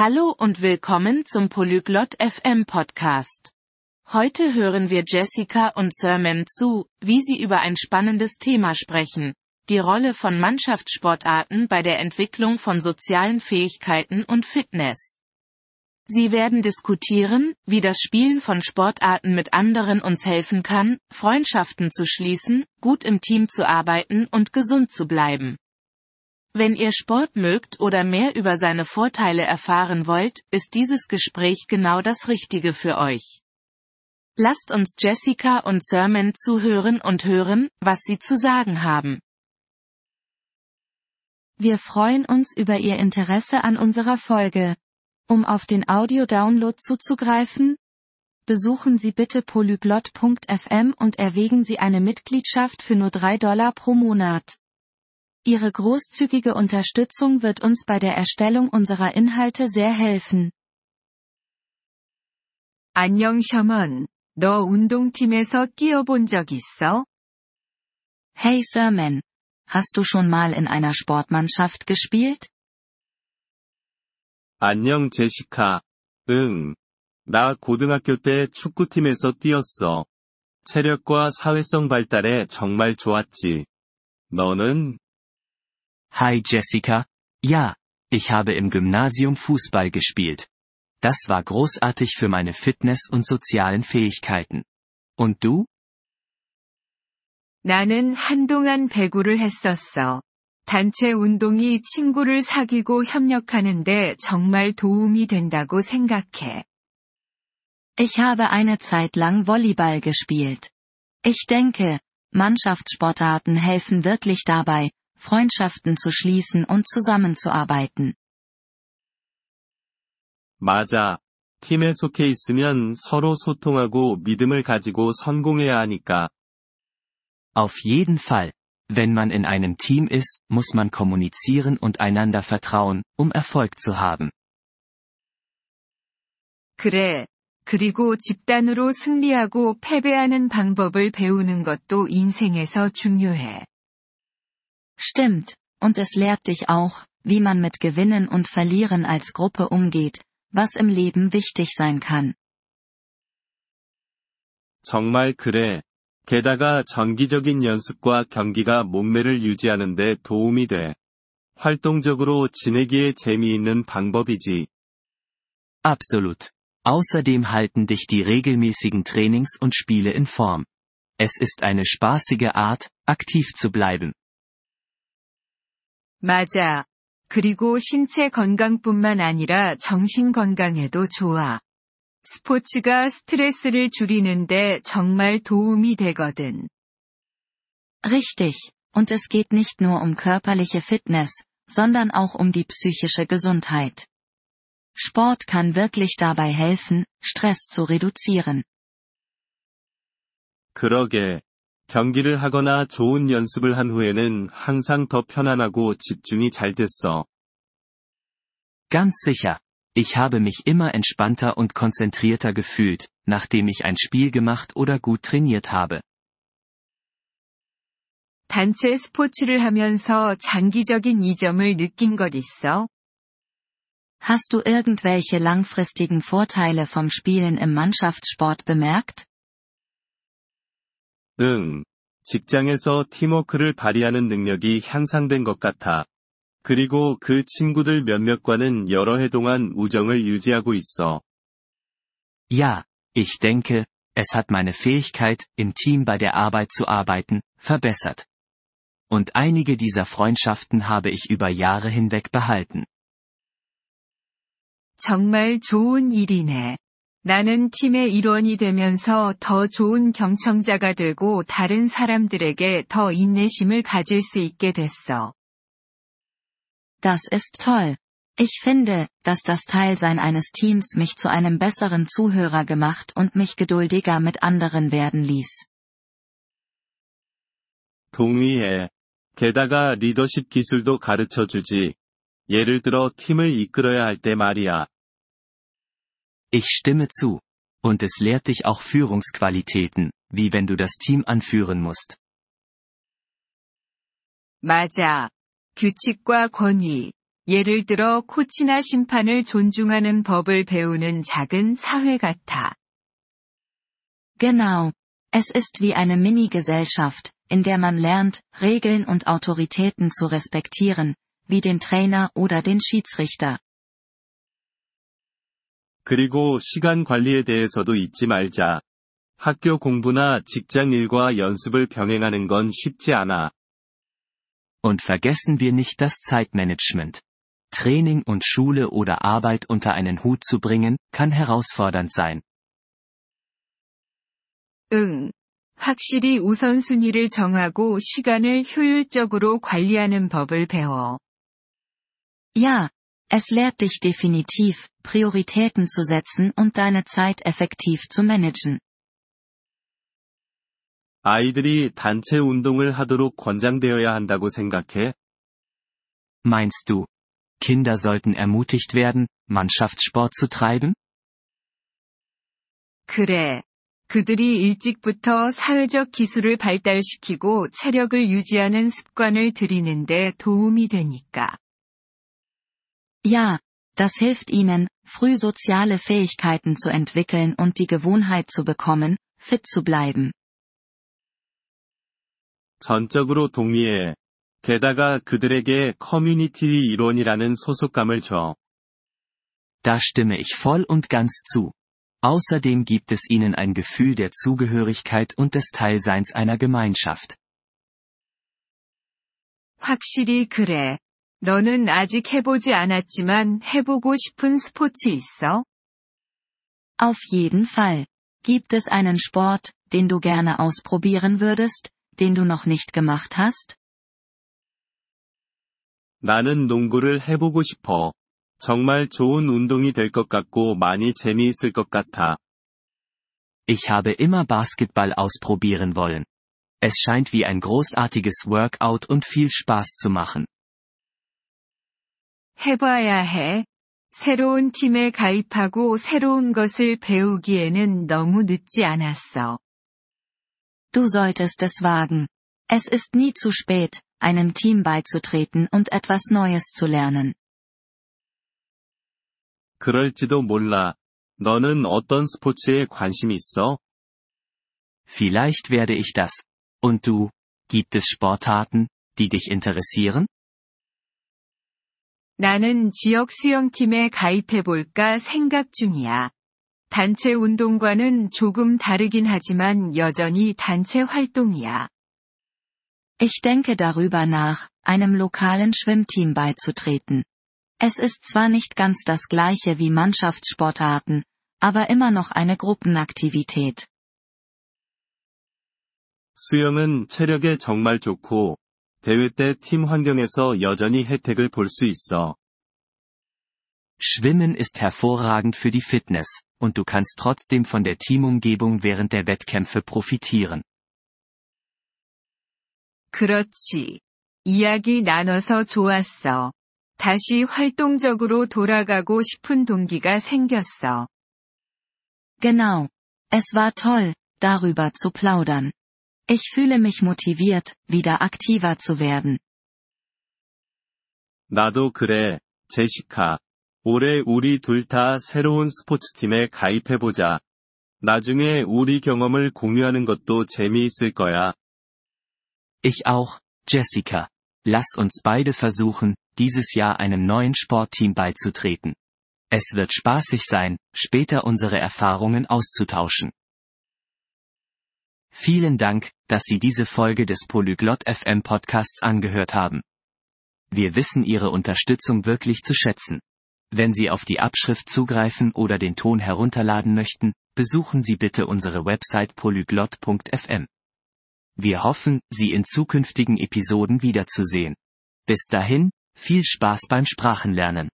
Hallo und willkommen zum Polyglot FM Podcast. Heute hören wir Jessica und Sermon zu, wie sie über ein spannendes Thema sprechen. Die Rolle von Mannschaftssportarten bei der Entwicklung von sozialen Fähigkeiten und Fitness. Sie werden diskutieren, wie das Spielen von Sportarten mit anderen uns helfen kann, Freundschaften zu schließen, gut im Team zu arbeiten und gesund zu bleiben. Wenn ihr Sport mögt oder mehr über seine Vorteile erfahren wollt, ist dieses Gespräch genau das Richtige für euch. Lasst uns Jessica und Sermon zuhören und hören, was sie zu sagen haben. Wir freuen uns über Ihr Interesse an unserer Folge. Um auf den Audio-Download zuzugreifen, besuchen Sie bitte polyglot.fm und erwägen Sie eine Mitgliedschaft für nur 3 Dollar pro Monat. Ihre großzügige Unterstützung wird uns bei der Erstellung unserer Inhalte sehr helfen. 안녕 셔먼, 너 운동팀에서 뛰어본 적 있어? Hey Sermon. Hast du schon mal in einer Sportmannschaft gespielt? 안녕 제시카. 응. 나 고등학교 때 축구팀에서 뛰었어. 체력과 사회성 발달에 정말 좋았지. 너는? Hi Jessica. Ja, ich habe im Gymnasium Fußball gespielt. Das war großartig für meine Fitness und sozialen Fähigkeiten. Und du? 나는 한동안 배구를 했었어. 단체 운동이 친구를 사귀고 협력하는데 정말 도움이 된다고 생각해. Ich habe eine Zeit lang Volleyball gespielt. Ich denke, Mannschaftssportarten helfen wirklich dabei, Freundschaften zu schließen und zusammenzuarbeiten. 맞아. 팀에 속해 있으면 서로 소통하고 믿음을 가지고 성공해야 하니까. Auf jeden Fall. Wenn man in einem Team ist, muss man kommunizieren und einander vertrauen, um Erfolg zu haben. 그래. 그리고 집단으로 승리하고 패배하는 방법을 배우는 것도 인생에서 중요해. Stimmt, und es lehrt dich auch, wie man mit Gewinnen und Verlieren als Gruppe umgeht, was im Leben wichtig sein kann. 정말 그래. 게다가 정기적인 연습과 경기가 몸매를 유지하는 데 도움이 돼. 활동적으로 지내기에 재미있는 방법이지. Absolut. Außerdem halten dich die regelmäßigen Trainings und Spiele in Form. Es ist eine spaßige Art, aktiv zu bleiben. 맞아. 그리고 신체 건강뿐만 아니라 정신 건강에도 좋아. 스포츠가 스트레스를 줄이는데 정말 도움이 되거든. Richtig, und es geht nicht nur um körperliche Fitness, sondern auch um die psychische Gesundheit. Sport kann wirklich dabei helfen, Stress zu reduzieren. 그러게. 경기를 하거나 좋은 연습을 한 후에는 항상 더 편안하고 집중이 잘 됐어. Ganz sicher. Ich habe mich immer entspannter und konzentrierter gefühlt, nachdem ich ein Spiel gemacht oder gut trainiert habe. 단체 스포츠를 하면서 장기적인 이점을 느낀 것 있어? Hast du irgendwelche langfristigen Vorteile vom Spielen im Mannschaftssport bemerkt? 응. 직장에서 팀워크를 발휘하는 능력이 향상된 것 같아. 그리고 그 친구들 몇몇과는 여러 해 동안 우정을 유지하고 있어. Ja, ich denke, es hat meine Fähigkeit, im Team bei der Arbeit zu arbeiten, verbessert. Und einige dieser Freundschaften habe ich über Jahre hinweg behalten. 정말 좋은 일이네. 나는 팀의 일원이 되면서 더 좋은 경청자가 되고 다른 사람들에게 더 인내심을 가질 수 있게 됐어. Das ist toll. Ich finde, dass das Teilsein eines Teams mich zu einem besseren Zuhörer gemacht und mich geduldiger mit anderen werden ließ. 동의해. 게다가 리더십 기술도 가르쳐 주지. 예를 들어 팀을 이끌어야 할 때 말이야. Ich stimme zu. Und es lehrt dich auch Führungsqualitäten, wie wenn du das Team anführen musst. 맞아. 규칙과 권위, 예를 들어 코치나 심판을 존중하는 법을 배우는 작은 사회 같아. Genau. Es ist wie eine Mini-Gesellschaft, in der man lernt, Regeln und Autoritäten zu respektieren, wie den Trainer oder den Schiedsrichter. 그리고 시간 관리에 대해서도 잊지 말자. 학교 공부나 직장 일과 연습을 병행하는 건 쉽지 않아. Und vergessen wir nicht das Zeitmanagement. Training und Schule oder Arbeit unter einen Hut zu bringen, kann herausfordernd sein. 응. 확실히 우선순위를 정하고 시간을 효율적으로 관리하는 법을 배워. Ja, es lehrt dich definitiv, Prioritäten zu setzen und deine Zeit effektiv zu managen. 아이들이 단체 운동을 하도록 권장되어야 한다고 생각해? Meinst du, Kinder sollten ermutigt werden, Mannschaftssport zu treiben? 그래. 그들이 일찍부터 사회적 기술을 발달시키고 체력을 유지하는 습관을 들이는데 도움이 되니까. Ja, das hilft ihnen, früh soziale Fähigkeiten zu entwickeln und die Gewohnheit zu bekommen, fit zu bleiben. 전적으로 동의해. 게다가 그들에게 커뮤니티 이론이라는 소속감을 줘. Da stimme ich voll und ganz zu. Außerdem gibt es ihnen ein Gefühl der Zugehörigkeit und des Teilseins einer Gemeinschaft. 확실히 그래. 너는 아직 해보지 않았지만 해보고 싶은 스포츠 있어? Auf jeden Fall. Gibt es einen Sport, den du gerne ausprobieren würdest, den du noch nicht gemacht hast? 나는 농구를 해보고 싶어. 정말 좋은 운동이 될 것 같고 많이 재미있을 것 같아. Ich habe immer Basketball ausprobieren wollen. Es scheint wie ein großartiges Workout und viel Spaß zu machen. 해봐야 해. 새로운 팀에 가입하고 새로운 것을 배우기에는 너무 늦지 않았어. Du solltest es wagen. Es ist nie zu spät, einem Team beizutreten und etwas Neues zu lernen. 그럴지도 몰라. 너는 어떤 스포츠에 관심 있어? Vielleicht werde ich das. Und du? Gibt es Sportarten, die dich interessieren? 나는 지역 수영팀에 가입해볼까 생각 중이야. 단체 운동과는 조금 다르긴 하지만 여전히 단체 활동이야. Ich denke darüber nach, einem lokalen Schwimmteam beizutreten. Es ist zwar nicht ganz das gleiche wie Mannschaftssportarten, aber immer noch eine Gruppenaktivität. 수영은 체력에 정말 좋고, 대회 때 팀 환경에서 여전히 혜택을 볼 수 있어. Schwimmen ist hervorragend für die Fitness, und du kannst trotzdem von der Teamumgebung während der Wettkämpfe profitieren. 그렇지. 이야기 나눠서 좋았어. 다시 활동적으로 돌아가고 싶은 동기가 생겼어. Genau. Es war toll, darüber zu plaudern. Ich fühle mich motiviert, wieder aktiver zu werden. 나도 그래, 제시카. 올해 우리 둘 다 새로운 스포츠팀에 가입해보자. 나중에 우리 경험을 공유하는 것도 재미있을 거야. Ich auch, Jessica. Lass uns beide versuchen, dieses Jahr einem neuen Sportteam beizutreten. Es wird spaßig sein, später unsere Erfahrungen auszutauschen. Vielen Dank, dass Sie diese Folge des Polyglot FM Podcasts angehört haben. Wir wissen Ihre Unterstützung wirklich zu schätzen. Wenn Sie auf die Abschrift zugreifen oder den Ton herunterladen möchten, besuchen Sie bitte unsere Website polyglot.fm. Wir hoffen, Sie in zukünftigen Episoden wiederzusehen. Bis dahin, viel Spaß beim Sprachenlernen.